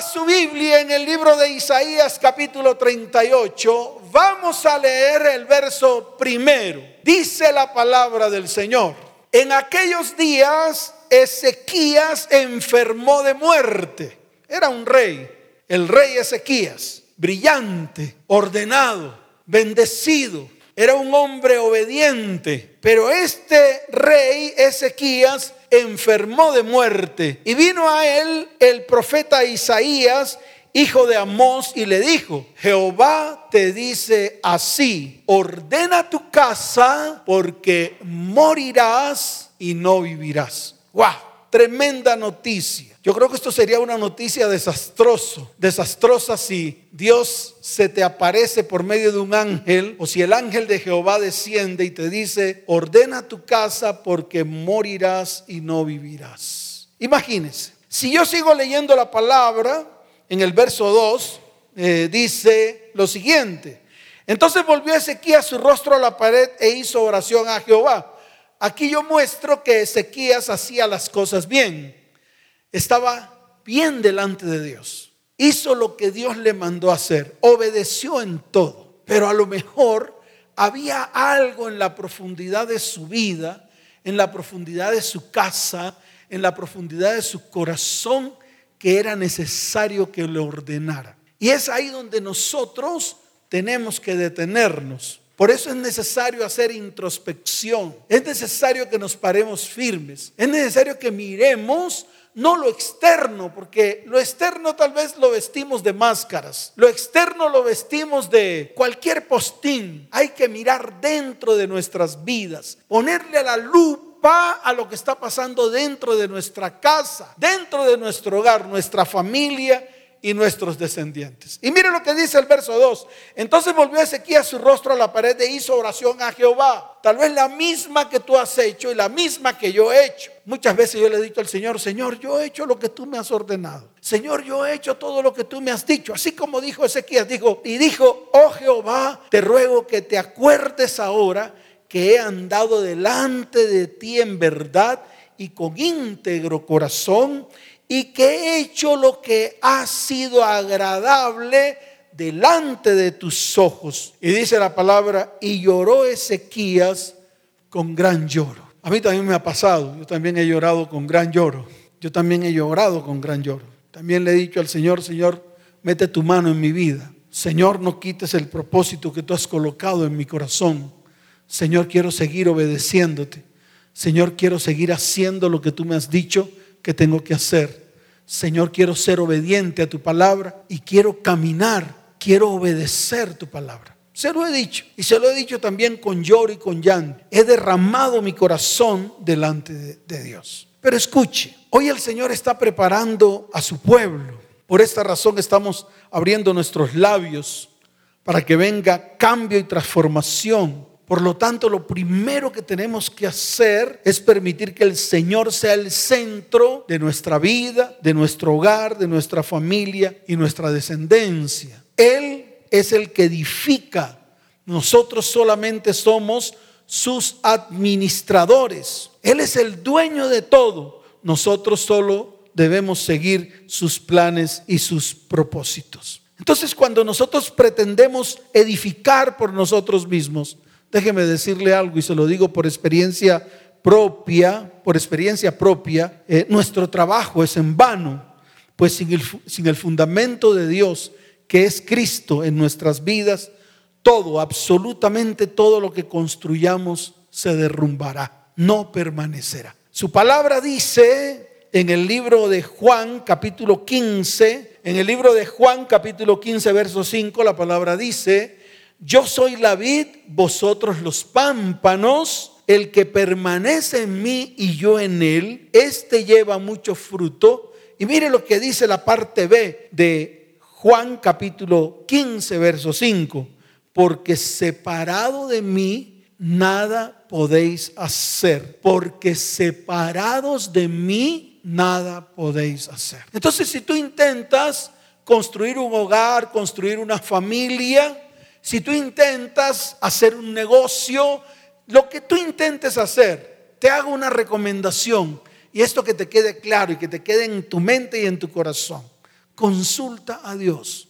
Su Biblia en el libro de Isaías capítulo 38. Vamos a leer el verso primero. Dice la palabra del Señor. En aquellos días Ezequías enfermó de muerte. Era un rey, el rey Ezequías, brillante, ordenado, bendecido. Era un hombre obediente. Pero este rey Ezequías enfermó de muerte. Y vino a él el profeta Isaías, hijo de Amós, y le dijo, Jehová te dice así, ordena tu casa porque morirás y no vivirás. ¡Wow! Tremenda noticia. Yo creo que esto sería una noticia desastroso, desastrosa si Dios se te aparece por medio de un ángel o si el ángel de Jehová desciende y te dice, ordena tu casa porque morirás y no vivirás. Imagínense, si yo sigo leyendo la palabra en el verso 2, eh, dice lo siguiente. Entonces volvió Ezequías su rostro a la pared e hizo oración a Jehová. Aquí yo muestro que Ezequías hacía las cosas bien. Estaba bien delante de Dios. Hizo lo que Dios le mandó hacer. Obedeció en todo. Pero a lo mejor había algo en la profundidad de su vida, en la profundidad de su casa, en la profundidad de su corazón que era necesario que le ordenara. Y es ahí donde nosotros tenemos que detenernos por eso es necesario hacer introspección. Es necesario que nos paremos firmes. Es necesario que miremos no lo externo, porque lo externo tal vez lo vestimos de máscaras. Lo externo lo vestimos de cualquier postín. Hay que mirar dentro de nuestras vidas, ponerle a la lupa a lo que está pasando dentro de nuestra casa, dentro de nuestro hogar, nuestra familia y nuestros descendientes. Y mire lo que dice el verso 2. Entonces volvió Ezequiel su rostro a la pared e hizo oración a Jehová. Tal vez la misma que tú has hecho y la misma que yo he hecho. Muchas veces yo le he dicho al Señor, Señor, yo he hecho lo que tú me has ordenado. Señor, yo he hecho todo lo que tú me has dicho. Así como dijo Ezequiel, dijo, y dijo, oh Jehová, te ruego que te acuerdes ahora que he andado delante de ti en verdad y con íntegro corazón y que he hecho lo que ha sido agradable delante de tus ojos. Y dice la palabra, y lloró Ezequías con gran lloro. A mí también me ha pasado, yo también he llorado con gran lloro. Yo también he llorado con gran lloro. También le he dicho al Señor, Señor, mete tu mano en mi vida. Señor, no quites el propósito que tú has colocado en mi corazón. Señor, quiero seguir obedeciéndote. Señor, quiero seguir haciendo lo que tú me has dicho que tengo que hacer. Señor, quiero ser obediente a tu palabra y quiero caminar, quiero obedecer tu palabra. Se lo he dicho y se lo he dicho también con lloro y con llanto. He derramado mi corazón delante de, de Dios. Pero escuche, hoy el Señor está preparando a su pueblo. Por esta razón estamos abriendo nuestros labios para que venga cambio y transformación por lo tanto, lo primero que tenemos que hacer es permitir que el Señor sea el centro de nuestra vida, de nuestro hogar, de nuestra familia y nuestra descendencia. Él es el que edifica. Nosotros solamente somos sus administradores. Él es el dueño de todo. Nosotros solo debemos seguir sus planes y sus propósitos. Entonces, cuando nosotros pretendemos edificar por nosotros mismos, Déjeme decirle algo y se lo digo por experiencia propia, por experiencia propia, eh, nuestro trabajo es en vano, pues sin el, sin el fundamento de Dios, que es Cristo en nuestras vidas, todo, absolutamente todo lo que construyamos se derrumbará, no permanecerá. Su palabra dice en el libro de Juan capítulo 15, en el libro de Juan capítulo 15 verso 5, la palabra dice, yo soy la vid, vosotros los pámpanos, el que permanece en mí y yo en él, este lleva mucho fruto. Y mire lo que dice la parte B de Juan capítulo 15, verso 5, porque separado de mí nada podéis hacer, porque separados de mí nada podéis hacer. Entonces, si tú intentas construir un hogar, construir una familia, si tú intentas hacer un negocio, lo que tú intentes hacer, te hago una recomendación y esto que te quede claro y que te quede en tu mente y en tu corazón. consulta a Dios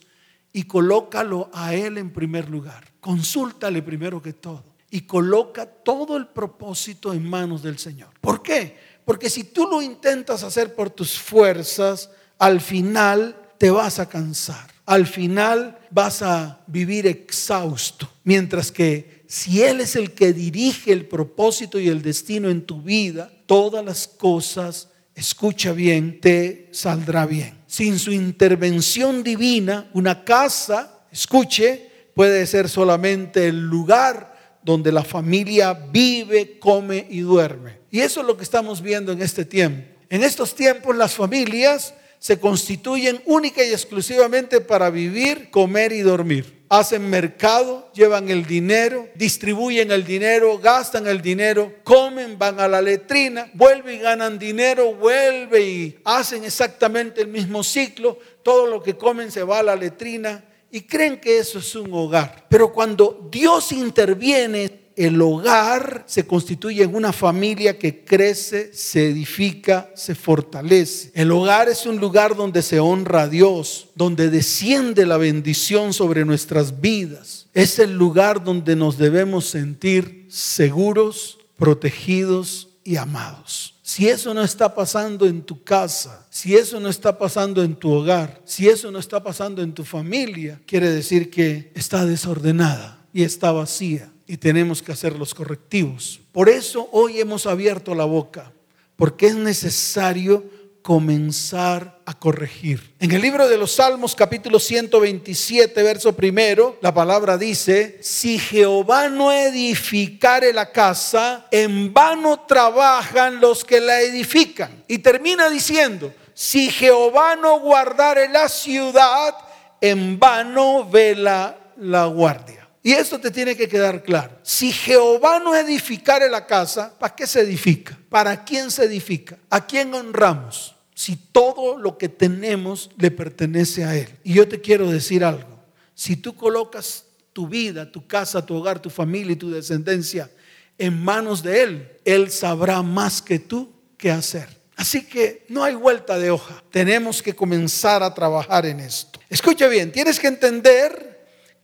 y colócalo a Él en primer lugar. Consúltale primero que todo y coloca todo el propósito en manos del Señor. ¿Por qué? Porque si tú lo intentas hacer por tus fuerzas, al final te vas a cansar. Al final vas a vivir exhausto. Mientras que si Él es el que dirige el propósito y el destino en tu vida, todas las cosas, escucha bien, te saldrá bien. Sin su intervención divina, una casa, escuche, puede ser solamente el lugar donde la familia vive, come y duerme. Y eso es lo que estamos viendo en este tiempo. En estos tiempos las familias se constituyen única y exclusivamente para vivir, comer y dormir. Hacen mercado, llevan el dinero, distribuyen el dinero, gastan el dinero, comen, van a la letrina, vuelven y ganan dinero, vuelven y hacen exactamente el mismo ciclo. Todo lo que comen se va a la letrina y creen que eso es un hogar. Pero cuando Dios interviene el hogar se constituye en una familia que crece, se edifica, se fortalece. El hogar es un lugar donde se honra a Dios, donde desciende la bendición sobre nuestras vidas. Es el lugar donde nos debemos sentir seguros, protegidos y amados. Si eso no está pasando en tu casa, si eso no está pasando en tu hogar, si eso no está pasando en tu familia, quiere decir que está desordenada y está vacía y tenemos que hacer los correctivos. Por eso hoy hemos abierto la boca, porque es necesario comenzar a corregir. En el libro de los Salmos capítulo 127, verso primero, la palabra dice, si Jehová no edificare la casa, en vano trabajan los que la edifican. Y termina diciendo, si Jehová no guardare la ciudad, en vano vela la guardia. Y esto te tiene que quedar claro. Si Jehová no edificare la casa, ¿para qué se edifica? ¿Para quién se edifica? ¿A quién honramos? Si todo lo que tenemos le pertenece a Él. Y yo te quiero decir algo. Si tú colocas tu vida, tu casa, tu hogar, tu familia y tu descendencia en manos de Él, Él sabrá más que tú qué hacer. Así que no hay vuelta de hoja. Tenemos que comenzar a trabajar en esto. Escucha bien, tienes que entender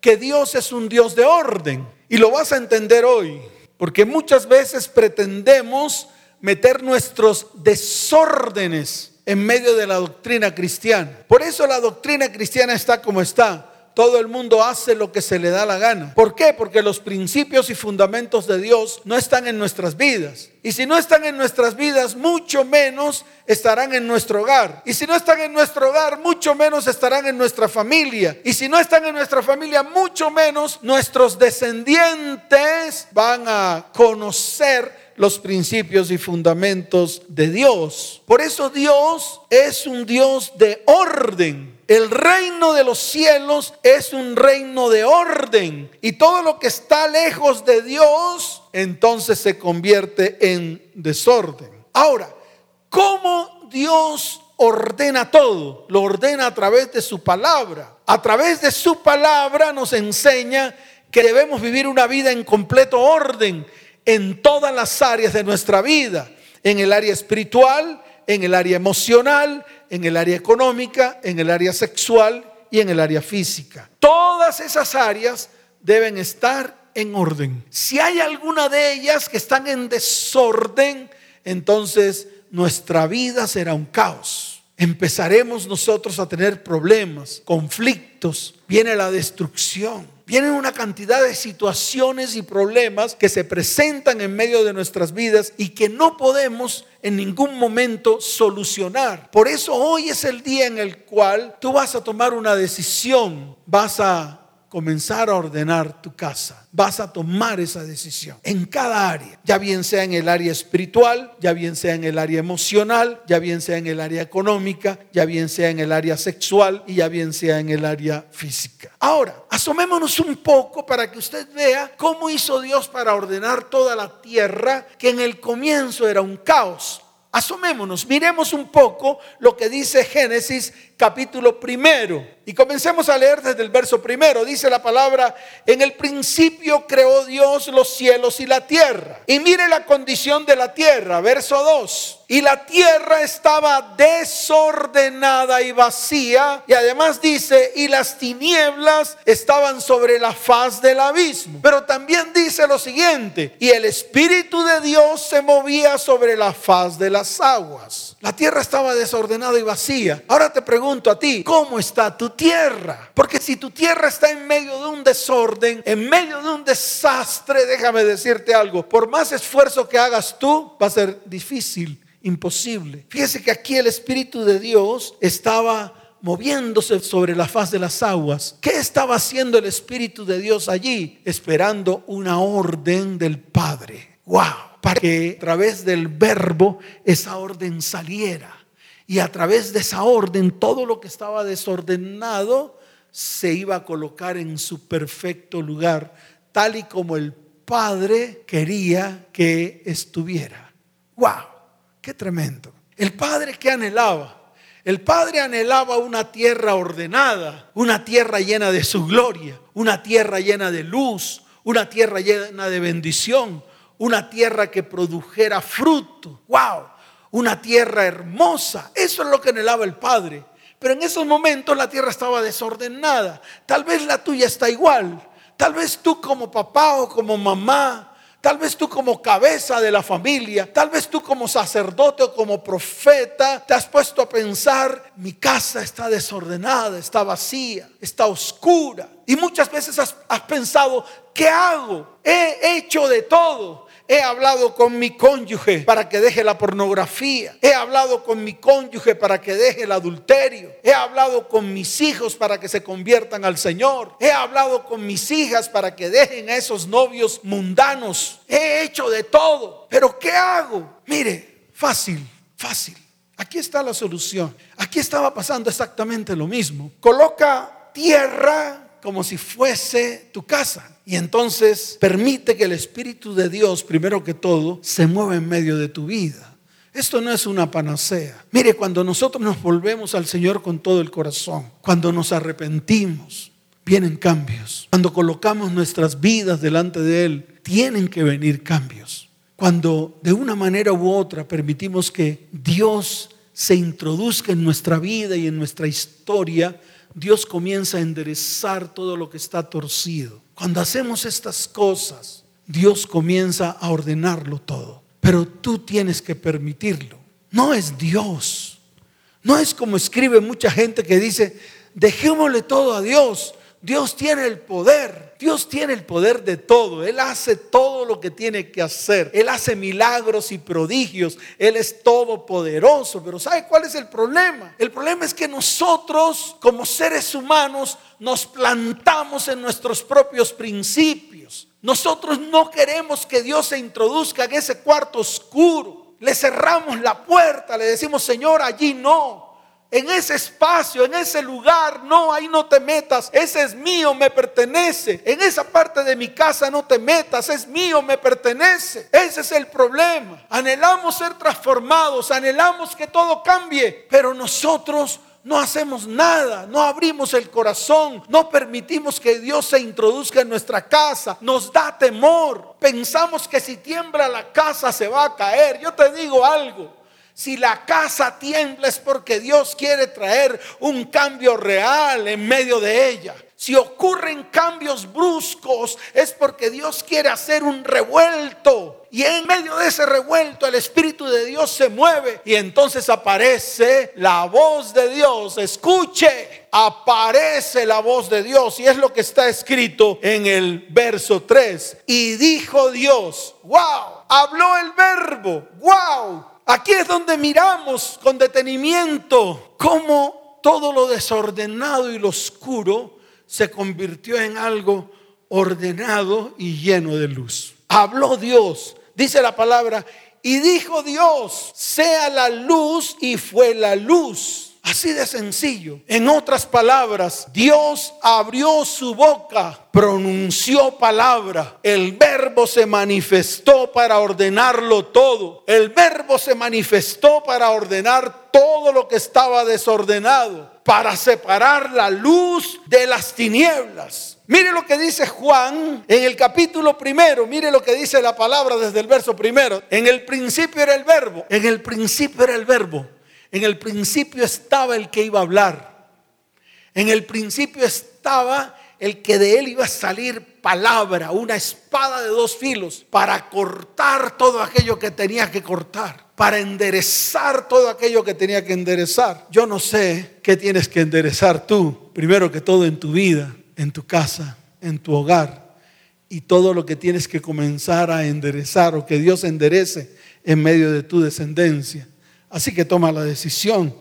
que Dios es un Dios de orden. Y lo vas a entender hoy, porque muchas veces pretendemos meter nuestros desórdenes en medio de la doctrina cristiana. Por eso la doctrina cristiana está como está todo el mundo hace lo que se le da la gana. ¿Por qué? Porque los principios y fundamentos de Dios no están en nuestras vidas. Y si no están en nuestras vidas, mucho menos estarán en nuestro hogar. Y si no están en nuestro hogar, mucho menos estarán en nuestra familia. Y si no están en nuestra familia, mucho menos nuestros descendientes van a conocer los principios y fundamentos de Dios. Por eso Dios es un Dios de orden. El reino de los cielos es un reino de orden y todo lo que está lejos de Dios entonces se convierte en desorden. Ahora, ¿cómo Dios ordena todo? Lo ordena a través de su palabra. A través de su palabra nos enseña que debemos vivir una vida en completo orden en todas las áreas de nuestra vida, en el área espiritual, en el área emocional, en el área económica, en el área sexual y en el área física. Todas esas áreas deben estar en orden. Si hay alguna de ellas que están en desorden, entonces nuestra vida será un caos. Empezaremos nosotros a tener problemas, conflictos, viene la destrucción. Vienen una cantidad de situaciones y problemas que se presentan en medio de nuestras vidas y que no podemos en ningún momento solucionar. Por eso hoy es el día en el cual tú vas a tomar una decisión, vas a comenzar a ordenar tu casa. Vas a tomar esa decisión en cada área, ya bien sea en el área espiritual, ya bien sea en el área emocional, ya bien sea en el área económica, ya bien sea en el área sexual y ya bien sea en el área física. Ahora, asomémonos un poco para que usted vea cómo hizo Dios para ordenar toda la tierra, que en el comienzo era un caos. Asomémonos, miremos un poco lo que dice Génesis capítulo primero. Y comencemos a leer desde el verso primero. Dice la palabra, en el principio creó Dios los cielos y la tierra. Y mire la condición de la tierra, verso 2. Y la tierra estaba desordenada y vacía. Y además dice, y las tinieblas estaban sobre la faz del abismo. Pero también dice lo siguiente, y el Espíritu de Dios se movía sobre la faz de las aguas. La tierra estaba desordenada y vacía. Ahora te pregunto a ti, ¿cómo está tu tierra. Porque si tu tierra está en medio de un desorden, en medio de un desastre, déjame decirte algo, por más esfuerzo que hagas tú, va a ser difícil, imposible. Fíjese que aquí el Espíritu de Dios estaba moviéndose sobre la faz de las aguas. ¿Qué estaba haciendo el Espíritu de Dios allí? Esperando una orden del Padre. ¡Wow! Para que a través del verbo esa orden saliera y a través de esa orden todo lo que estaba desordenado se iba a colocar en su perfecto lugar, tal y como el Padre quería que estuviera. ¡Wow! ¡Qué tremendo! El Padre que anhelaba. El Padre anhelaba una tierra ordenada, una tierra llena de su gloria, una tierra llena de luz, una tierra llena de bendición, una tierra que produjera fruto. ¡Wow! Una tierra hermosa. Eso es lo que anhelaba el Padre. Pero en esos momentos la tierra estaba desordenada. Tal vez la tuya está igual. Tal vez tú como papá o como mamá Tal vez tú como cabeza de la familia, tal vez tú como sacerdote o como profeta, te has puesto a pensar, mi casa está desordenada, está vacía, está oscura. Y muchas veces has, has pensado, ¿qué hago? He hecho de todo. He hablado con mi cónyuge para que deje la pornografía. He hablado con mi cónyuge para que deje el adulterio. He hablado con mis hijos para que se conviertan al Señor. He hablado con mis hijas para que dejen a esos novios mundanos. He hecho de todo. Pero ¿qué hago? Mire, fácil, fácil. Aquí está la solución. Aquí estaba pasando exactamente lo mismo. Coloca tierra como si fuese tu casa. Y entonces permite que el Espíritu de Dios, primero que todo, se mueva en medio de tu vida. Esto no es una panacea. Mire, cuando nosotros nos volvemos al Señor con todo el corazón, cuando nos arrepentimos, vienen cambios. Cuando colocamos nuestras vidas delante de Él, tienen que venir cambios. Cuando de una manera u otra permitimos que Dios se introduzca en nuestra vida y en nuestra historia, Dios comienza a enderezar todo lo que está torcido. Cuando hacemos estas cosas, Dios comienza a ordenarlo todo. Pero tú tienes que permitirlo. No es Dios. No es como escribe mucha gente que dice, dejémosle todo a Dios. Dios tiene el poder. Dios tiene el poder de todo. Él hace todo lo que tiene que hacer. Él hace milagros y prodigios. Él es todopoderoso. Pero ¿sabe cuál es el problema? El problema es que nosotros como seres humanos nos plantamos en nuestros propios principios. Nosotros no queremos que Dios se introduzca en ese cuarto oscuro. Le cerramos la puerta, le decimos, Señor, allí no en ese espacio, en ese lugar, no, ahí no te metas, ese es mío, me pertenece. En esa parte de mi casa no te metas, es mío, me pertenece. Ese es el problema. Anhelamos ser transformados, anhelamos que todo cambie, pero nosotros no hacemos nada, no abrimos el corazón, no permitimos que Dios se introduzca en nuestra casa, nos da temor, pensamos que si tiembla la casa se va a caer. Yo te digo algo, si la casa tiembla es porque Dios quiere traer un cambio real en medio de ella. Si ocurren cambios bruscos es porque Dios quiere hacer un revuelto. Y en medio de ese revuelto el Espíritu de Dios se mueve y entonces aparece la voz de Dios. Escuche, aparece la voz de Dios y es lo que está escrito en el verso 3. Y dijo Dios, wow, habló el verbo, wow Aquí es donde miramos con detenimiento cómo todo lo desordenado y lo oscuro se convirtió en algo ordenado y lleno de luz. Habló Dios, dice la palabra, y dijo Dios, sea la luz y fue la luz. Así de sencillo. En otras palabras, Dios abrió su boca, pronunció palabra. El verbo se manifestó para ordenarlo todo. El verbo se manifestó para ordenar todo lo que estaba desordenado, para separar la luz de las tinieblas. Mire lo que dice Juan en el capítulo primero, mire lo que dice la palabra desde el verso primero. En el principio era el verbo, en el principio era el verbo, en el principio estaba el que iba a hablar, en el principio estaba el que de él iba a salir palabra, una espada de dos filos, para cortar todo aquello que tenía que cortar, para enderezar todo aquello que tenía que enderezar. Yo no sé qué tienes que enderezar tú, primero que todo en tu vida, en tu casa, en tu hogar, y todo lo que tienes que comenzar a enderezar o que Dios enderece en medio de tu descendencia. Así que toma la decisión.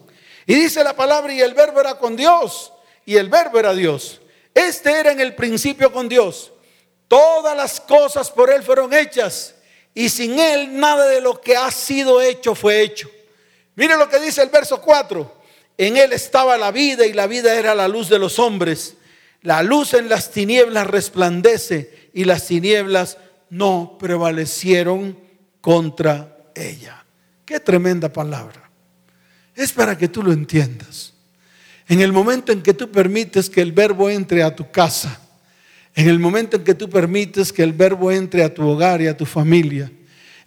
Y dice la palabra, y el verbo era con Dios, y el verbo era Dios. Este era en el principio con Dios. Todas las cosas por Él fueron hechas y sin Él nada de lo que ha sido hecho fue hecho. Mire lo que dice el verso 4. En Él estaba la vida y la vida era la luz de los hombres. La luz en las tinieblas resplandece y las tinieblas no prevalecieron contra ella. Qué tremenda palabra. Es para que tú lo entiendas. En el momento en que tú permites que el verbo entre a tu casa, en el momento en que tú permites que el verbo entre a tu hogar y a tu familia,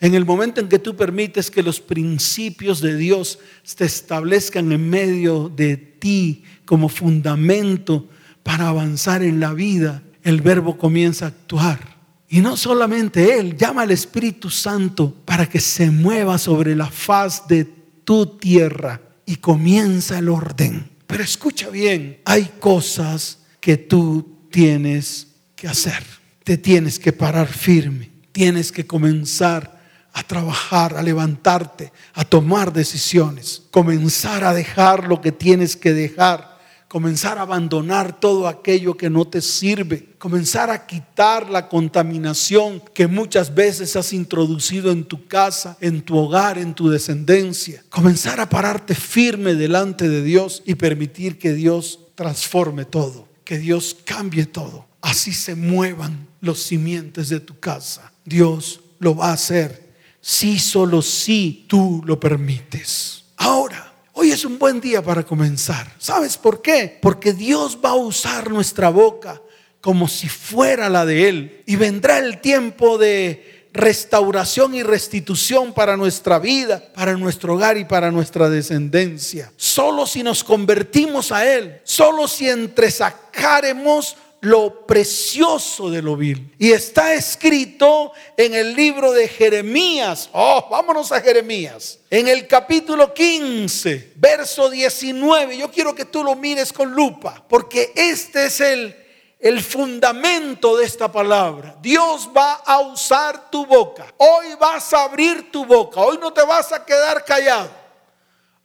en el momento en que tú permites que los principios de Dios se establezcan en medio de ti como fundamento para avanzar en la vida, el verbo comienza a actuar. Y no solamente Él, llama al Espíritu Santo para que se mueva sobre la faz de tu tierra y comienza el orden. Pero escucha bien, hay cosas que tú tienes que hacer. Te tienes que parar firme. Tienes que comenzar a trabajar, a levantarte, a tomar decisiones. Comenzar a dejar lo que tienes que dejar. Comenzar a abandonar todo aquello que no te sirve. Comenzar a quitar la contaminación que muchas veces has introducido en tu casa, en tu hogar, en tu descendencia. Comenzar a pararte firme delante de Dios y permitir que Dios transforme todo, que Dios cambie todo así se muevan los simientes de tu casa. Dios lo va a hacer si solo si tú lo permites. Ahora, hoy es un buen día para comenzar. ¿Sabes por qué? Porque Dios va a usar nuestra boca como si fuera la de Él. Y vendrá el tiempo de restauración y restitución para nuestra vida, para nuestro hogar y para nuestra descendencia. Solo si nos convertimos a Él, solo si entresacaremos lo precioso de lo vil. Y está escrito en el libro de Jeremías. Oh, vámonos a Jeremías. En el capítulo 15, verso 19. Yo quiero que tú lo mires con lupa, porque este es el, el fundamento de esta palabra. Dios va a usar tu boca. Hoy vas a abrir tu boca. Hoy no te vas a quedar callado.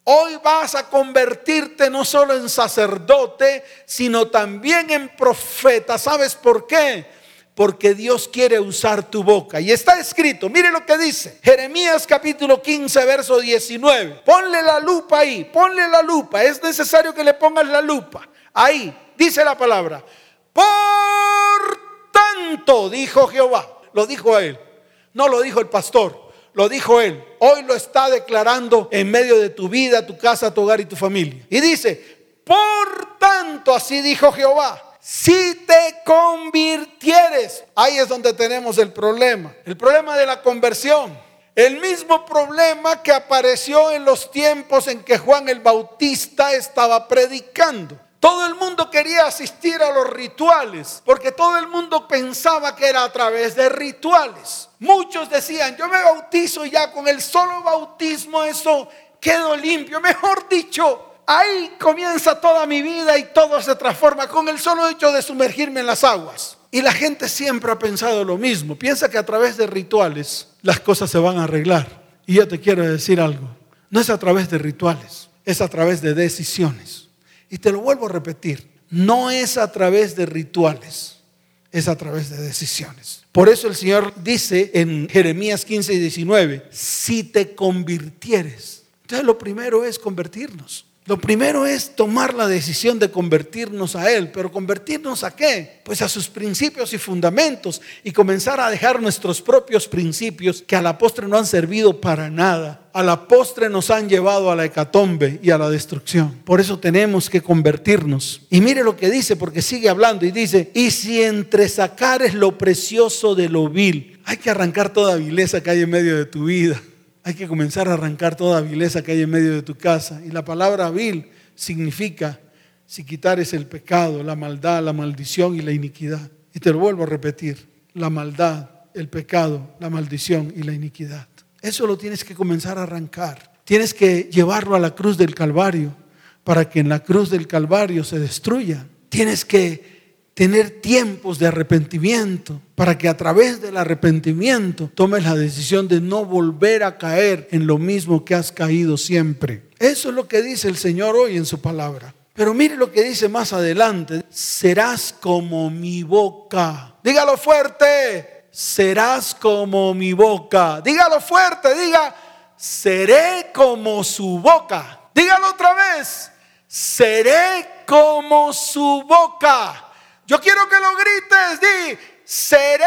Hoy vas a convertirte no solo en sacerdote, sino también en profeta. ¿Sabes por qué? Porque Dios quiere usar tu boca. Y está escrito, mire lo que dice. Jeremías capítulo 15, verso 19. Ponle la lupa ahí, ponle la lupa. Es necesario que le pongas la lupa. Ahí, dice la palabra. Por tanto, dijo Jehová. Lo dijo él. No lo dijo el pastor lo dijo él. Hoy lo está declarando en medio de tu vida, tu casa, tu hogar y tu familia. Y dice, por tanto, así dijo Jehová, si te convirtieres, ahí es donde tenemos el problema, el problema de la conversión. El mismo problema que apareció en los tiempos en que Juan el Bautista estaba predicando. Todo el mundo quería asistir a los rituales, porque todo el mundo pensaba que era a través de rituales. Muchos decían, yo me bautizo ya con el solo bautismo eso quedo limpio. Mejor dicho, ahí comienza toda mi vida y todo se transforma con el solo hecho de sumergirme en las aguas. Y la gente siempre ha pensado lo mismo. Piensa que a través de rituales las cosas se van a arreglar. Y yo te quiero decir algo. No es a través de rituales, es a través de decisiones. Y te lo vuelvo a repetir. No es a través de rituales, es a través de decisiones. Por eso el Señor dice en Jeremías 15 y 19, si te convirtieres. Entonces lo primero es convertirnos. Lo primero es tomar la decisión de convertirnos a Él, pero convertirnos a qué? Pues a sus principios y fundamentos y comenzar a dejar nuestros propios principios que a la postre no han servido para nada. A la postre nos han llevado a la hecatombe y a la destrucción. Por eso tenemos que convertirnos. Y mire lo que dice, porque sigue hablando y dice, y si entre sacares lo precioso de lo vil, hay que arrancar toda vileza que hay en medio de tu vida hay que comenzar a arrancar toda vileza que hay en medio de tu casa. Y la palabra vil significa, si quitares el pecado, la maldad, la maldición y la iniquidad. Y te lo vuelvo a repetir, la maldad, el pecado, la maldición y la iniquidad. Eso lo tienes que comenzar a arrancar. Tienes que llevarlo a la cruz del Calvario para que en la cruz del Calvario se destruya. Tienes que tener tiempos de arrepentimiento para que a través del arrepentimiento tomes la decisión de no volver a caer en lo mismo que has caído siempre. Eso es lo que dice el Señor hoy en su palabra. Pero mire lo que dice más adelante. Serás como mi boca. Dígalo fuerte. Serás como mi boca. Dígalo fuerte. Diga, seré como su boca. Dígalo otra vez. Seré como su boca. Yo quiero que lo grites, di, seré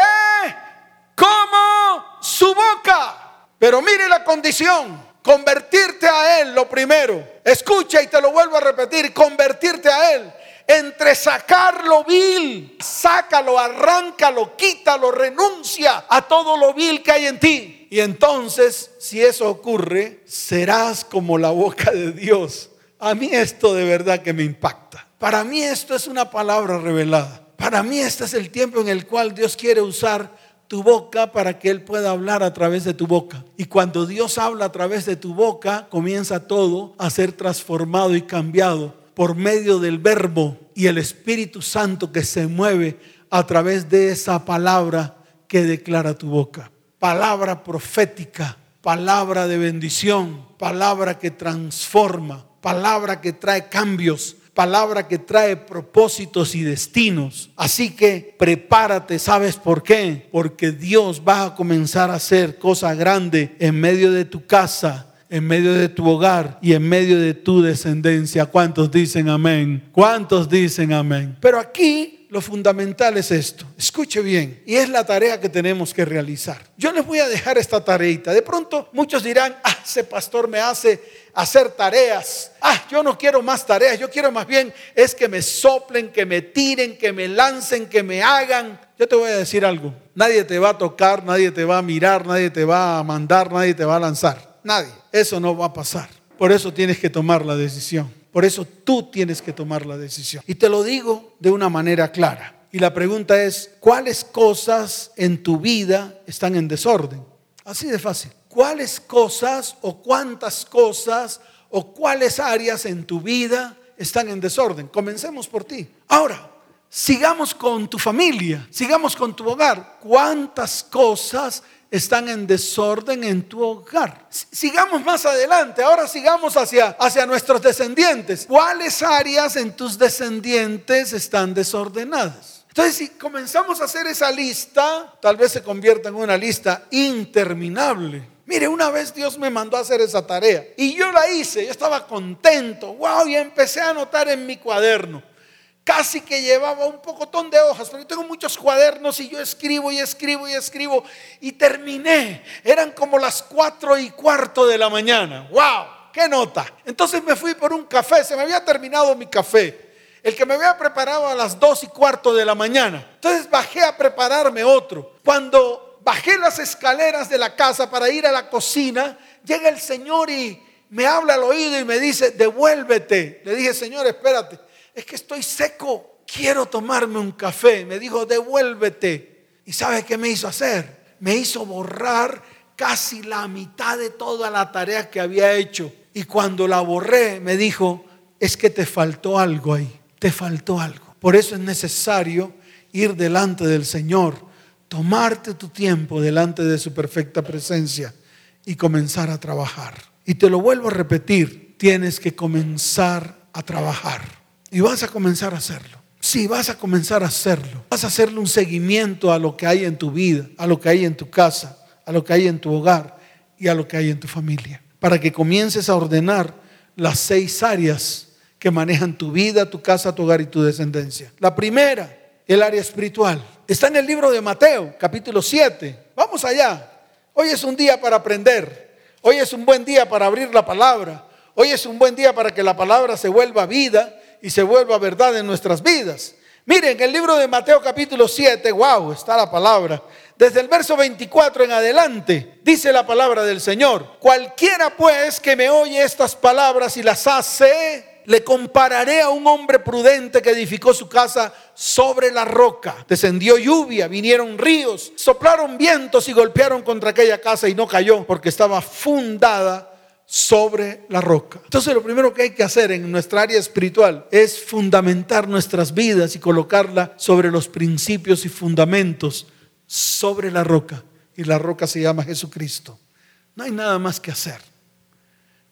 como su boca. Pero mire la condición, convertirte a Él lo primero. Escucha y te lo vuelvo a repetir, convertirte a Él. Entre sacar lo vil, sácalo, arráncalo, quítalo, renuncia a todo lo vil que hay en ti. Y entonces, si eso ocurre, serás como la boca de Dios. A mí esto de verdad que me impacta. Para mí esto es una palabra revelada. Para mí este es el tiempo en el cual Dios quiere usar tu boca para que Él pueda hablar a través de tu boca. Y cuando Dios habla a través de tu boca, comienza todo a ser transformado y cambiado por medio del verbo y el Espíritu Santo que se mueve a través de esa palabra que declara tu boca. Palabra profética, palabra de bendición, palabra que transforma, palabra que trae cambios, palabra que trae propósitos y destinos. Así que prepárate, ¿sabes por qué? Porque Dios va a comenzar a hacer cosa grande en medio de tu casa, en medio de tu hogar y en medio de tu descendencia. ¿Cuántos dicen amén? ¿Cuántos dicen amén? Pero aquí lo fundamental es esto. Escuche bien. Y es la tarea que tenemos que realizar. Yo les voy a dejar esta tareita. De pronto muchos dirán, ah, ese pastor me hace hacer tareas. Ah, yo no quiero más tareas. Yo quiero más bien es que me soplen, que me tiren, que me lancen, que me hagan. Yo te voy a decir algo. Nadie te va a tocar, nadie te va a mirar, nadie te va a mandar, nadie te va a lanzar. Nadie. Eso no va a pasar. Por eso tienes que tomar la decisión. Por eso tú tienes que tomar la decisión. Y te lo digo de una manera clara. Y la pregunta es, ¿cuáles cosas en tu vida están en desorden? Así de fácil. ¿Cuáles cosas o cuántas cosas o cuáles áreas en tu vida están en desorden? Comencemos por ti. Ahora, sigamos con tu familia, sigamos con tu hogar. ¿Cuántas cosas están en desorden en tu hogar. Sigamos más adelante, ahora sigamos hacia, hacia nuestros descendientes. ¿Cuáles áreas en tus descendientes están desordenadas? Entonces, si comenzamos a hacer esa lista, tal vez se convierta en una lista interminable. Mire, una vez Dios me mandó a hacer esa tarea y yo la hice, yo estaba contento, wow, y empecé a anotar en mi cuaderno casi que llevaba un pocotón de hojas, pero yo tengo muchos cuadernos y yo escribo y escribo y escribo y terminé. Eran como las cuatro y cuarto de la mañana. ¡Wow! ¡Qué nota! Entonces me fui por un café, se me había terminado mi café. El que me había preparado a las dos y cuarto de la mañana. Entonces bajé a prepararme otro. Cuando bajé las escaleras de la casa para ir a la cocina, llega el Señor y me habla al oído y me dice, devuélvete. Le dije, Señor, espérate es que estoy seco, quiero tomarme un café. Me dijo, devuélvete. ¿Y sabe qué me hizo hacer? Me hizo borrar casi la mitad de toda la tarea que había hecho. Y cuando la borré, me dijo, es que te faltó algo ahí, te faltó algo. Por eso es necesario ir delante del Señor, tomarte tu tiempo delante de su perfecta presencia y comenzar a trabajar. Y te lo vuelvo a repetir, tienes que comenzar a trabajar. Y vas a comenzar a hacerlo. Sí, vas a comenzar a hacerlo. Vas a hacerle un seguimiento a lo que hay en tu vida, a lo que hay en tu casa, a lo que hay en tu hogar y a lo que hay en tu familia. Para que comiences a ordenar las seis áreas que manejan tu vida, tu casa, tu hogar y tu descendencia. La primera, el área espiritual. Está en el libro de Mateo, capítulo 7. Vamos allá. Hoy es un día para aprender. Hoy es un buen día para abrir la palabra. Hoy es un buen día para que la palabra se vuelva vida y se vuelva verdad en nuestras vidas. Miren, el libro de Mateo capítulo 7, wow, está la palabra. Desde el verso 24 en adelante, dice la palabra del Señor. Cualquiera pues que me oye estas palabras y las hace, le compararé a un hombre prudente que edificó su casa sobre la roca. Descendió lluvia, vinieron ríos, soplaron vientos y golpearon contra aquella casa y no cayó porque estaba fundada sobre la roca. Entonces lo primero que hay que hacer en nuestra área espiritual es fundamentar nuestras vidas y colocarla sobre los principios y fundamentos sobre la roca. Y la roca se llama Jesucristo. No hay nada más que hacer.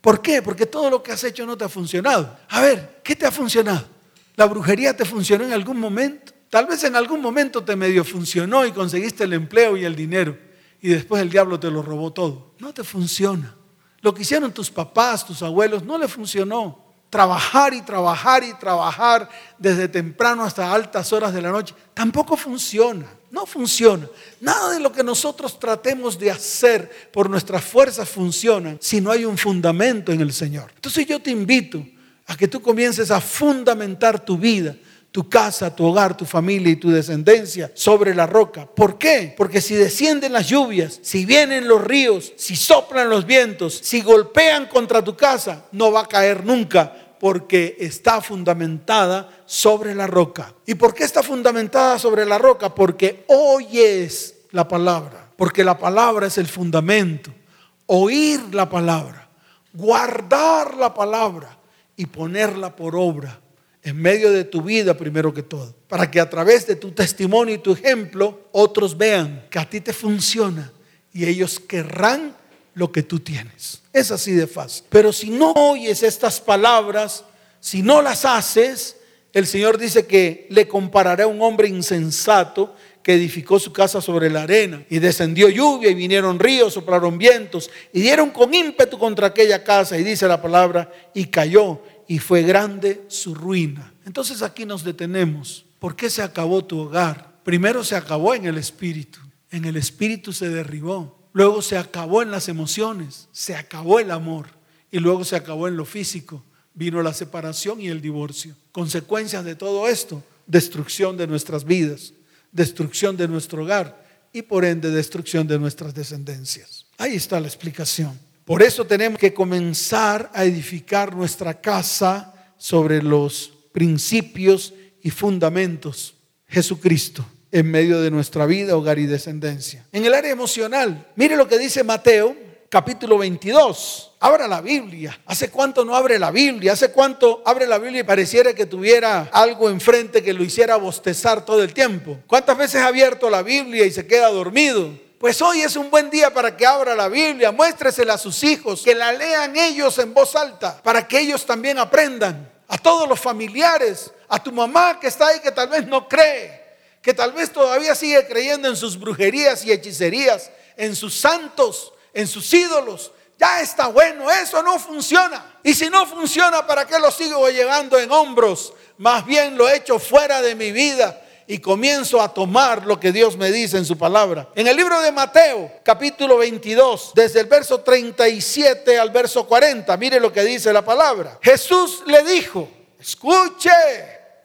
¿Por qué? Porque todo lo que has hecho no te ha funcionado. A ver, ¿qué te ha funcionado? ¿La brujería te funcionó en algún momento? Tal vez en algún momento te medio funcionó y conseguiste el empleo y el dinero y después el diablo te lo robó todo. No te funciona. Lo que hicieron tus papás, tus abuelos, no le funcionó. Trabajar y trabajar y trabajar desde temprano hasta altas horas de la noche tampoco funciona. No funciona. Nada de lo que nosotros tratemos de hacer por nuestras fuerzas funciona si no hay un fundamento en el Señor. Entonces yo te invito a que tú comiences a fundamentar tu vida tu casa, tu hogar, tu familia y tu descendencia sobre la roca. ¿Por qué? Porque si descienden las lluvias, si vienen los ríos, si soplan los vientos, si golpean contra tu casa, no va a caer nunca porque está fundamentada sobre la roca. ¿Y por qué está fundamentada sobre la roca? Porque oyes la palabra, porque la palabra es el fundamento. Oír la palabra, guardar la palabra y ponerla por obra en medio de tu vida primero que todo, para que a través de tu testimonio y tu ejemplo otros vean que a ti te funciona y ellos querrán lo que tú tienes. Es así de fácil. Pero si no oyes estas palabras, si no las haces, el Señor dice que le compararé a un hombre insensato que edificó su casa sobre la arena y descendió lluvia y vinieron ríos, soplaron vientos y dieron con ímpetu contra aquella casa y dice la palabra y cayó y fue grande su ruina. Entonces aquí nos detenemos. ¿Por qué se acabó tu hogar? Primero se acabó en el espíritu. En el espíritu se derribó. Luego se acabó en las emociones. Se acabó el amor. Y luego se acabó en lo físico. Vino la separación y el divorcio. Consecuencias de todo esto. Destrucción de nuestras vidas. Destrucción de nuestro hogar. Y por ende destrucción de nuestras descendencias. Ahí está la explicación. Por eso tenemos que comenzar a edificar nuestra casa sobre los principios y fundamentos. Jesucristo en medio de nuestra vida, hogar y descendencia. En el área emocional, mire lo que dice Mateo capítulo 22. Abra la Biblia. ¿Hace cuánto no abre la Biblia? ¿Hace cuánto abre la Biblia y pareciera que tuviera algo enfrente que lo hiciera bostezar todo el tiempo? ¿Cuántas veces ha abierto la Biblia y se queda dormido? Pues hoy es un buen día para que abra la Biblia, muéstresela a sus hijos, que la lean ellos en voz alta, para que ellos también aprendan. A todos los familiares, a tu mamá que está ahí que tal vez no cree, que tal vez todavía sigue creyendo en sus brujerías y hechicerías, en sus santos, en sus ídolos. Ya está bueno, eso no funciona. Y si no funciona, ¿para qué lo sigo llevando en hombros? Más bien lo he hecho fuera de mi vida y comienzo a tomar lo que Dios me dice en su palabra. En el libro de Mateo, capítulo 22, desde el verso 37 al verso 40, mire lo que dice la palabra. Jesús le dijo, escuche,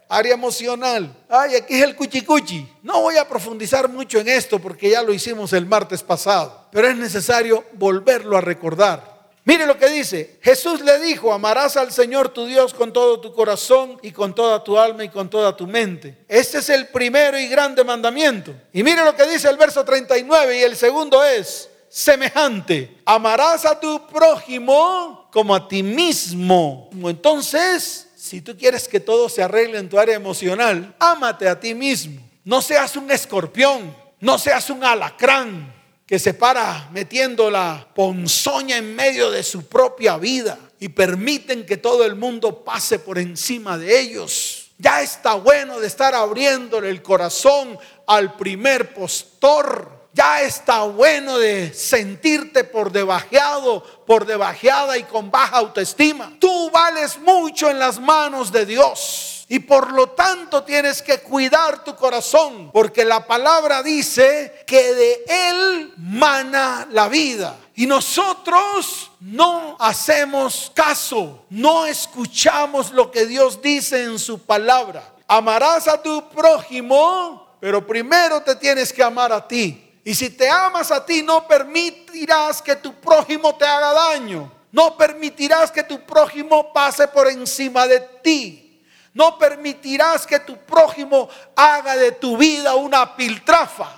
área emocional. Ay, aquí es el cuchicuchi. No voy a profundizar mucho en esto porque ya lo hicimos el martes pasado, pero es necesario volverlo a recordar. Mire lo que dice. Jesús le dijo, amarás al Señor tu Dios con todo tu corazón y con toda tu alma y con toda tu mente. Este es el primero y grande mandamiento. Y mire lo que dice el verso 39 y el segundo es semejante. Amarás a tu prójimo como a ti mismo. Entonces, si tú quieres que todo se arregle en tu área emocional, ámate a ti mismo. No seas un escorpión, no seas un alacrán, que se para metiendo la ponzoña en medio de su propia vida y permiten que todo el mundo pase por encima de ellos. Ya está bueno de estar abriéndole el corazón al primer postor Ya está bueno de sentirte por debajeado, por debajeada y con baja autoestima. Tú vales mucho en las manos de Dios. Y por lo tanto tienes que cuidar tu corazón, porque la palabra dice que de él mana la vida. Y nosotros no hacemos caso, no escuchamos lo que Dios dice en su palabra. Amarás a tu prójimo, pero primero te tienes que amar a ti. Y si te amas a ti, no permitirás que tu prójimo te haga daño. No permitirás que tu prójimo pase por encima de ti. No permitirás que tu prójimo haga de tu vida una piltrafa.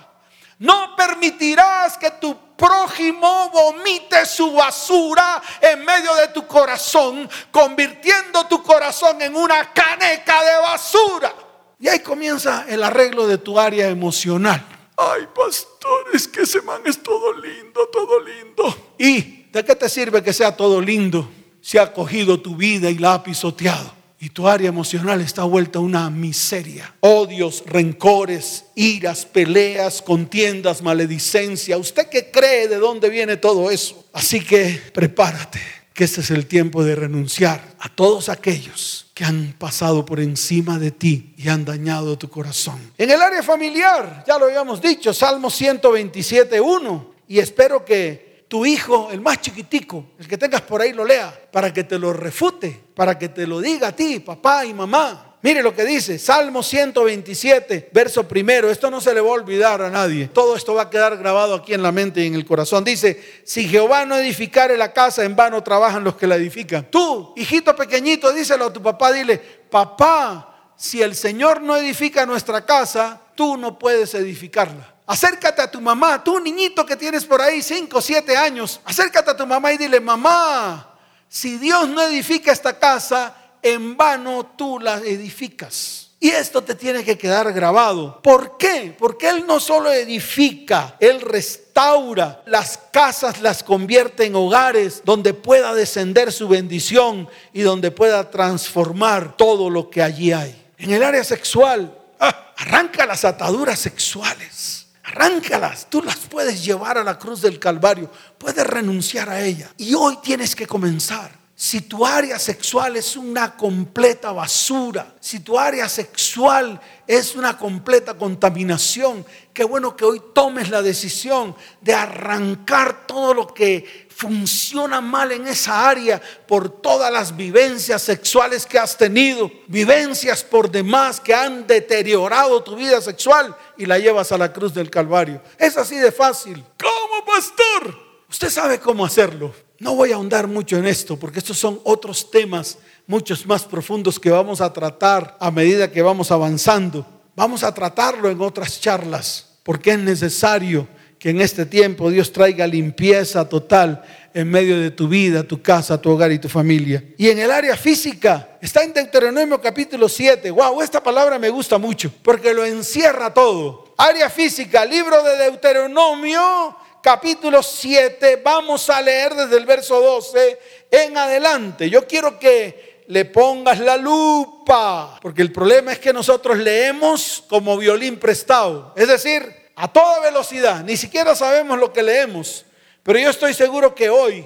No permitirás que tu prójimo vomite su basura en medio de tu corazón, convirtiendo tu corazón en una caneca de basura. Y ahí comienza el arreglo de tu área emocional. Ay, pastor, es que ese man es todo lindo, todo lindo. ¿Y de qué te sirve que sea todo lindo si ha cogido tu vida y la ha pisoteado? Y tu área emocional está vuelta a una miseria. Odios, rencores, iras, peleas, contiendas, maledicencia. ¿Usted qué cree de dónde viene todo eso? Así que prepárate, que este es el tiempo de renunciar a todos aquellos que han pasado por encima de ti y han dañado tu corazón. En el área familiar, ya lo habíamos dicho, Salmo 127, 1. Y espero que tu hijo, el más chiquitico, el que tengas por ahí, lo lea, para que te lo refute, para que te lo diga a ti, papá y mamá. Mire lo que dice, Salmo 127, verso primero. Esto no se le va a olvidar a nadie. Todo esto va a quedar grabado aquí en la mente y en el corazón. Dice, si Jehová no edificare la casa, en vano trabajan los que la edifican. Tú, hijito pequeñito, díselo a tu papá, dile, papá, si el Señor no edifica nuestra casa, tú no puedes edificarla. Acércate a tu mamá, tú niñito que tienes por ahí 5 o 7 años, acércate a tu mamá y dile, mamá, si Dios no edifica esta casa, en vano tú la edificas. Y esto te tiene que quedar grabado. ¿Por qué? Porque Él no solo edifica, Él restaura las casas, las convierte en hogares donde pueda descender su bendición y donde pueda transformar todo lo que allí hay. En el área sexual, ah, arranca las ataduras sexuales Arráncalas, tú las puedes llevar a la cruz del Calvario, puedes renunciar a ella. Y hoy tienes que comenzar. Si tu área sexual es una completa basura, si tu área sexual es una completa contaminación, qué bueno que hoy tomes la decisión de arrancar todo lo que funciona mal en esa área por todas las vivencias sexuales que has tenido, vivencias por demás que han deteriorado tu vida sexual y la llevas a la cruz del Calvario. Es así de fácil. ¿Cómo, pastor? Usted sabe cómo hacerlo. No voy a ahondar mucho en esto porque estos son otros temas muchos más profundos que vamos a tratar a medida que vamos avanzando. Vamos a tratarlo en otras charlas porque es necesario que en este tiempo Dios traiga limpieza total en medio de tu vida, tu casa, tu hogar y tu familia. Y en el área física, está en Deuteronomio capítulo 7. Wow, esta palabra me gusta mucho porque lo encierra todo. Área física, libro de Deuteronomio capítulo 7, vamos a leer desde el verso 12 en adelante. Yo quiero que le pongas la lupa, porque el problema es que nosotros leemos como violín prestado, es decir, a toda velocidad, ni siquiera sabemos lo que leemos, pero yo estoy seguro que hoy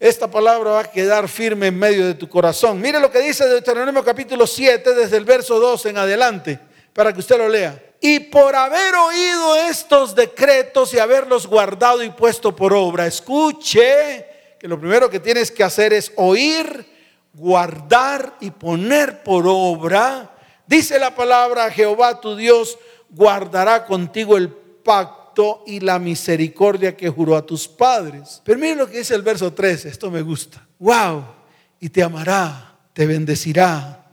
esta palabra va a quedar firme en medio de tu corazón. Mire lo que dice Deuteronomio capítulo 7 desde el verso 2 en adelante, para que usted lo lea. Y por haber oído estos decretos y haberlos guardado y puesto por obra, escuche que lo primero que tienes que hacer es oír, guardar y poner por obra. Dice la palabra, Jehová tu Dios guardará contigo el pacto y la misericordia que juró a tus padres. Pero miren lo que dice el verso 13, esto me gusta. Wow, y te amará, te bendecirá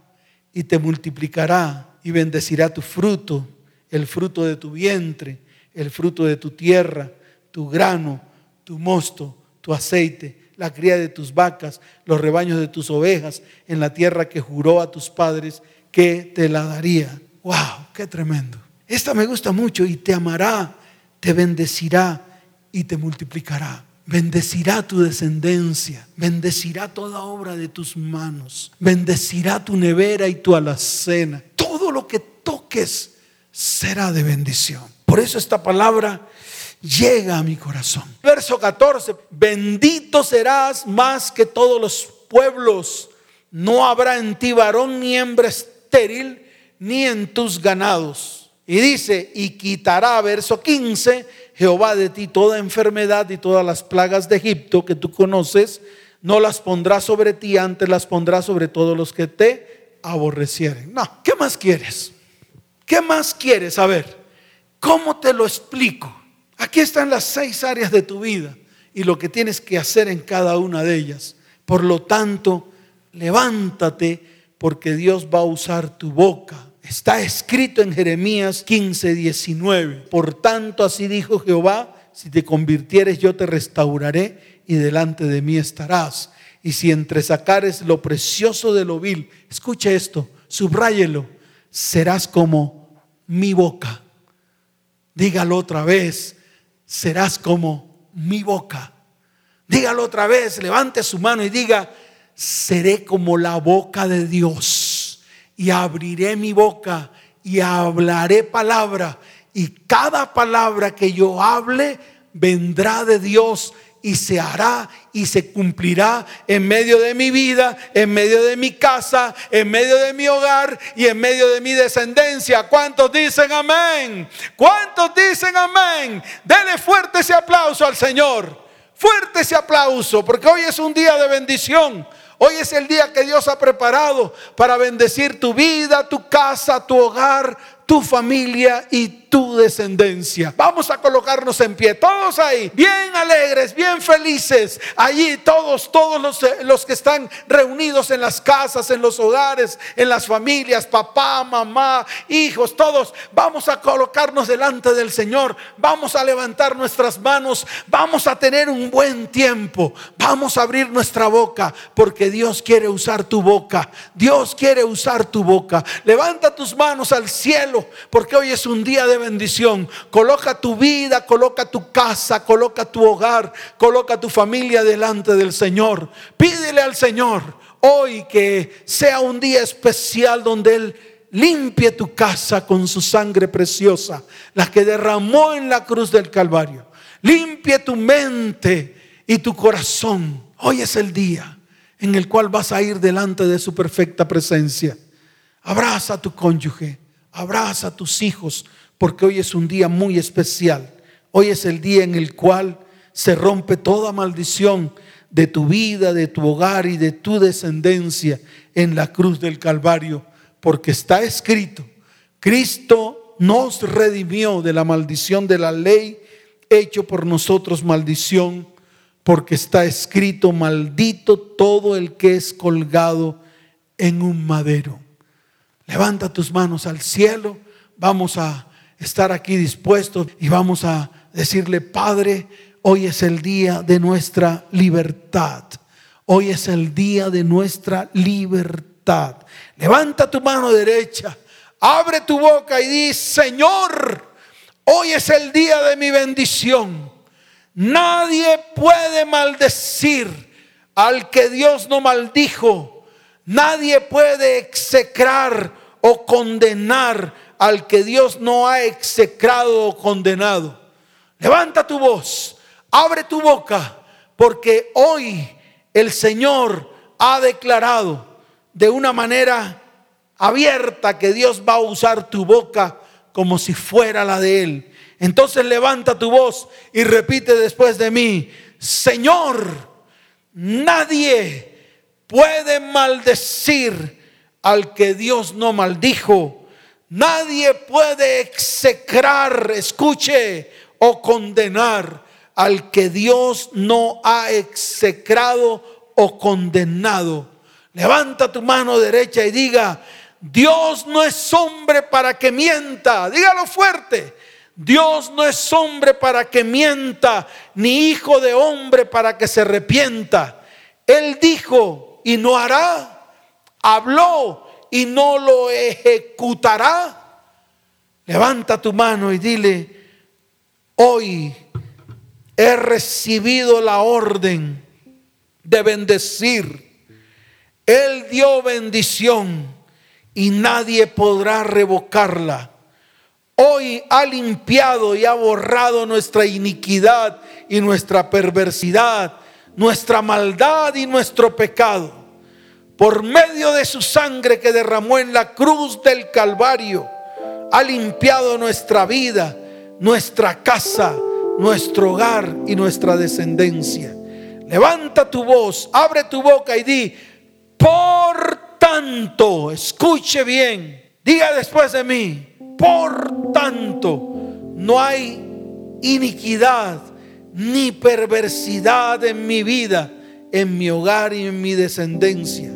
y te multiplicará y bendecirá tu fruto, el fruto de tu vientre, el fruto de tu tierra, tu grano, tu mosto, tu aceite, la cría de tus vacas, los rebaños de tus ovejas, en la tierra que juró a tus padres que te la daría. ¡Wow! ¡Qué tremendo! Esta me gusta mucho y te amará, te bendecirá y te multiplicará. Bendecirá tu descendencia, bendecirá toda obra de tus manos, bendecirá tu nevera y tu alacena. Todo lo que toques será de bendición. Por eso esta palabra llega a mi corazón. Verso 14, bendito serás más que todos los pueblos. No habrá en ti varón ni hembra estéril, ni en tus ganados. Y dice, y quitará, verso 15, Jehová de ti toda enfermedad y todas las plagas de Egipto que tú conoces, no las pondrá sobre ti, antes las pondrá sobre todos los que te aborrecieren. No, ¿qué más quieres? ¿Qué más quieres? A ver, ¿cómo te lo explico? Aquí están las seis áreas de tu vida y lo que tienes que hacer en cada una de ellas. Por lo tanto, levántate porque Dios va a usar tu boca. Está escrito en Jeremías 15, 19. Por tanto, así dijo Jehová, si te convirtieres yo te restauraré y delante de mí estarás. Y si entresacares lo precioso de lo vil, escucha esto, subráyelo, serás como mi boca. Dígalo otra vez, serás como mi boca. Dígalo otra vez, levante su mano y diga, seré como la boca de Dios. Y abriré mi boca y hablaré palabra. Y cada palabra que yo hable vendrá de Dios y se hará y se cumplirá en medio de mi vida, en medio de mi casa, en medio de mi hogar y en medio de mi descendencia. ¿Cuántos dicen amén? ¿Cuántos dicen amén? Dele fuerte ese aplauso al Señor. Fuerte ese aplauso, porque hoy es un día de bendición. Hoy es el día que Dios ha preparado para bendecir tu vida, tu casa, tu hogar, tu familia y tu descendencia. Vamos a colocarnos en pie, todos ahí, bien alegres, bien felices. Allí todos, todos los, los que están reunidos en las casas, en los hogares, en las familias, papá, mamá, hijos, todos. Vamos a colocarnos delante del Señor. Vamos a levantar nuestras manos. Vamos a tener un buen tiempo. Vamos a abrir nuestra boca porque Dios quiere usar tu boca. Dios quiere usar tu boca. Levanta tus manos al cielo porque hoy es un día de bendición. Coloca tu vida, coloca tu casa, coloca tu hogar, coloca tu familia delante del Señor. Pídele al Señor hoy que sea un día especial donde Él limpie tu casa con su sangre preciosa, la que derramó en la cruz del Calvario. Limpie tu mente y tu corazón. Hoy es el día en el cual vas a ir delante de su perfecta presencia. Abraza a tu cónyuge, abraza a tus hijos, porque hoy es un día muy especial. Hoy es el día en el cual se rompe toda maldición de tu vida, de tu hogar y de tu descendencia en la cruz del Calvario, porque está escrito, Cristo nos redimió de la maldición de la ley, hecho por nosotros maldición, porque está escrito, maldito todo el que es colgado en un madero. Levanta tus manos al cielo, vamos a estar aquí dispuestos y vamos a decirle, Padre, hoy es el día de nuestra libertad. Hoy es el día de nuestra libertad. Levanta tu mano derecha, abre tu boca y di, Señor, hoy es el día de mi bendición. Nadie puede maldecir al que Dios no maldijo. Nadie puede execrar o condenar al que Dios no ha execrado o condenado. Levanta tu voz, abre tu boca, porque hoy el Señor ha declarado de una manera abierta que Dios va a usar tu boca como si fuera la de Él. Entonces levanta tu voz y repite después de mí, Señor, nadie puede maldecir al que Dios no maldijo Nadie puede execrar, escuche, o condenar al que Dios no ha execrado o condenado. Levanta tu mano derecha y diga, Dios no es hombre para que mienta. Dígalo fuerte. Dios no es hombre para que mienta, ni hijo de hombre para que se arrepienta. Él dijo y no hará. Habló y no lo ejecutará? Levanta tu mano y dile, hoy he recibido la orden de bendecir. Él dio bendición y nadie podrá revocarla. hoy ha limpiado y ha borrado nuestra iniquidad y nuestra perversidad, nuestra maldad y nuestro pecado. Por medio de su sangre que derramó en la cruz del Calvario, ha limpiado nuestra vida, nuestra casa, nuestro hogar y nuestra descendencia. Levanta tu voz, abre tu boca y di, por tanto, escuche bien, diga después de mí, por tanto, no hay iniquidad ni perversidad en mi vida, en mi hogar y en mi descendencia.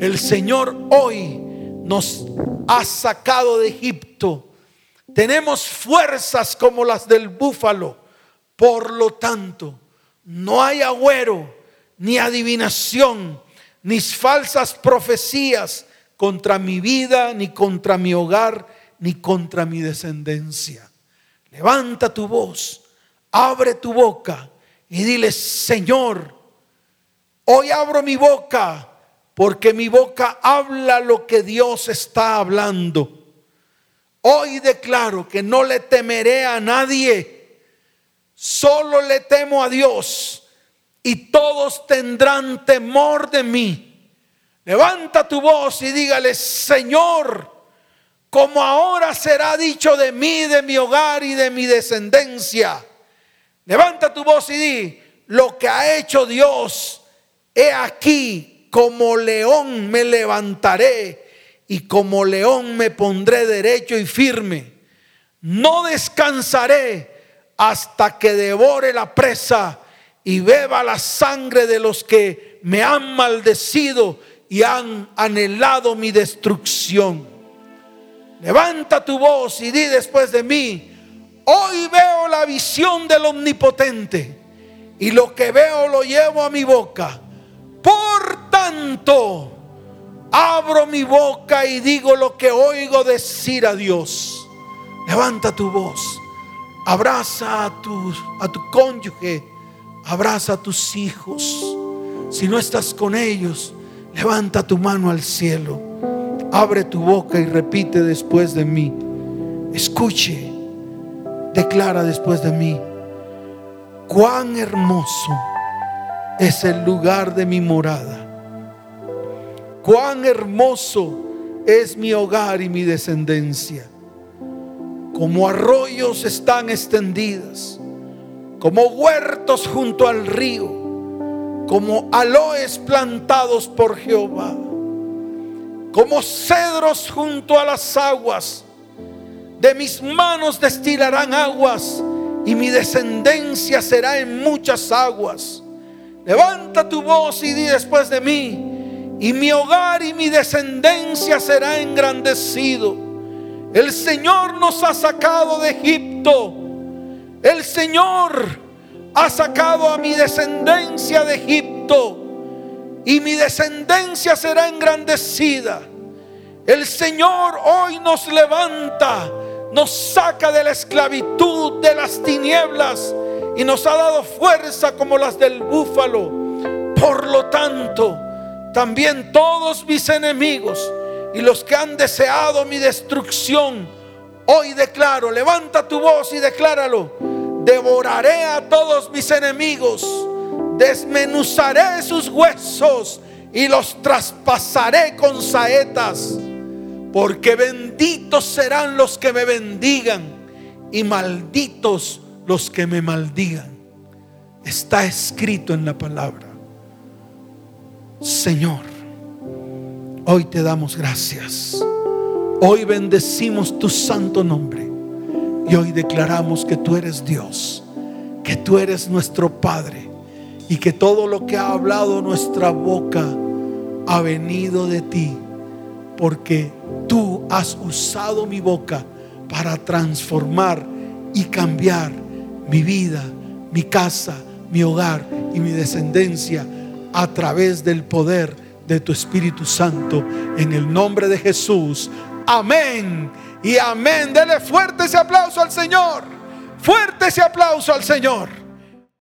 El Señor hoy nos ha sacado de Egipto. Tenemos fuerzas como las del búfalo. Por lo tanto, no hay agüero, ni adivinación, ni falsas profecías contra mi vida, ni contra mi hogar, ni contra mi descendencia. Levanta tu voz, abre tu boca y dile, Señor, hoy abro mi boca porque mi boca habla lo que Dios está hablando. Hoy declaro que no le temeré a nadie, solo le temo a Dios y todos tendrán temor de mí. Levanta tu voz y dígale, Señor, como ahora será dicho de mí, de mi hogar y de mi descendencia. Levanta tu voz y di, lo que ha hecho Dios, he aquí, como león me levantaré y como león me pondré derecho y firme. No descansaré hasta que devore la presa y beba la sangre de los que me han maldecido y han anhelado mi destrucción. Levanta tu voz y di después de mí, hoy veo la visión del omnipotente y lo que veo lo llevo a mi boca. Tanto, abro mi boca y digo lo que oigo decir a Dios. Levanta tu voz, abraza a tu, a tu cónyuge, abraza a tus hijos. Si no estás con ellos, levanta tu mano al cielo. Abre tu boca y repite después de mí. Escuche, declara después de mí. Cuán hermoso es el lugar de mi morada. Cuán hermoso es mi hogar y mi descendencia. Como arroyos están extendidas, como huertos junto al río, como aloes plantados por Jehová como cedros junto a las aguas. De mis manos destilarán aguas y mi descendencia será en muchas aguas. Levanta tu voz y di después de mí, y mi hogar y mi descendencia será engrandecido. El Señor nos ha sacado de Egipto. El Señor ha sacado a mi descendencia de Egipto y mi descendencia será engrandecida. El Señor hoy nos levanta, nos saca de la esclavitud, de las tinieblas y nos ha dado fuerza como las del búfalo. Por lo tanto, también todos mis enemigos y los que han deseado mi destrucción, hoy declaro, levanta tu voz y decláralo, devoraré a todos mis enemigos desmenuzaré sus huesos y los traspasaré con saetas, porque benditos serán los que me bendigan y malditos los que me maldigan. Está escrito en la palabra. Señor, hoy te damos gracias. Hoy bendecimos tu santo nombre. Y hoy declaramos que tú eres Dios, que tú eres nuestro Padre y que todo lo que ha hablado nuestra boca ha venido de ti, porque tú has usado mi boca para transformar y cambiar mi vida, mi casa, mi hogar y mi descendencia a través del poder de tu Espíritu Santo. En el nombre de Jesús. Amén. Y amén. Dele fuerte ese aplauso al Señor. Fuerte ese aplauso al Señor.